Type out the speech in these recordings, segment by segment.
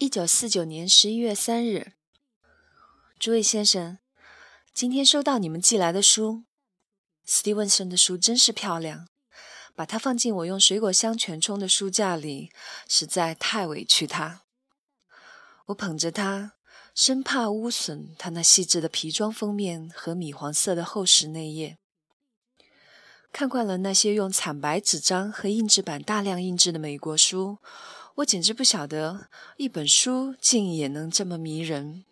一九四九年十一月三日，诸位先生，今天收到你们寄来的书，斯蒂文森的书真是漂亮。把它放进我用水果香全充的书架里，实在太委屈他。我捧着它，生怕污损它那细致的皮装封面和米黄色的厚实内页。看惯了那些用惨白纸张和印制版大量印制的美国书。我简直不晓得，一本书竟也能这么迷人，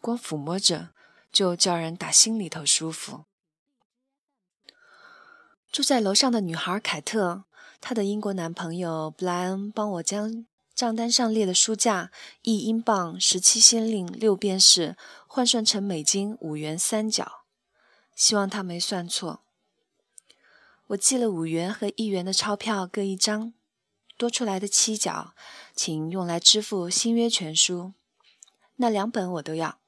光抚摸着就叫人打心里头舒服。住在楼上的女孩凯特，她的英国男朋友布莱恩帮我将账单上列的书价一英镑十七先令六便士换算成美金五元三角，希望他没算错。我寄了五元和一元的钞票各一张。多出来的七角，请用来支付新约全书。那两本我都要。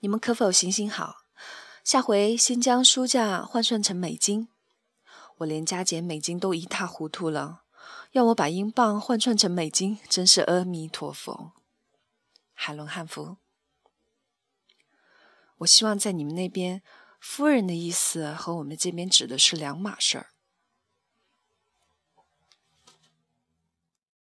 你们可否行行好，下回先将书价换算成美金？我连加减美金都一塌糊涂了，要我把英镑换算成美金，真是阿弥陀佛。海伦汉服。我希望在你们那边，夫人的意思和我们这边指的是两码事儿。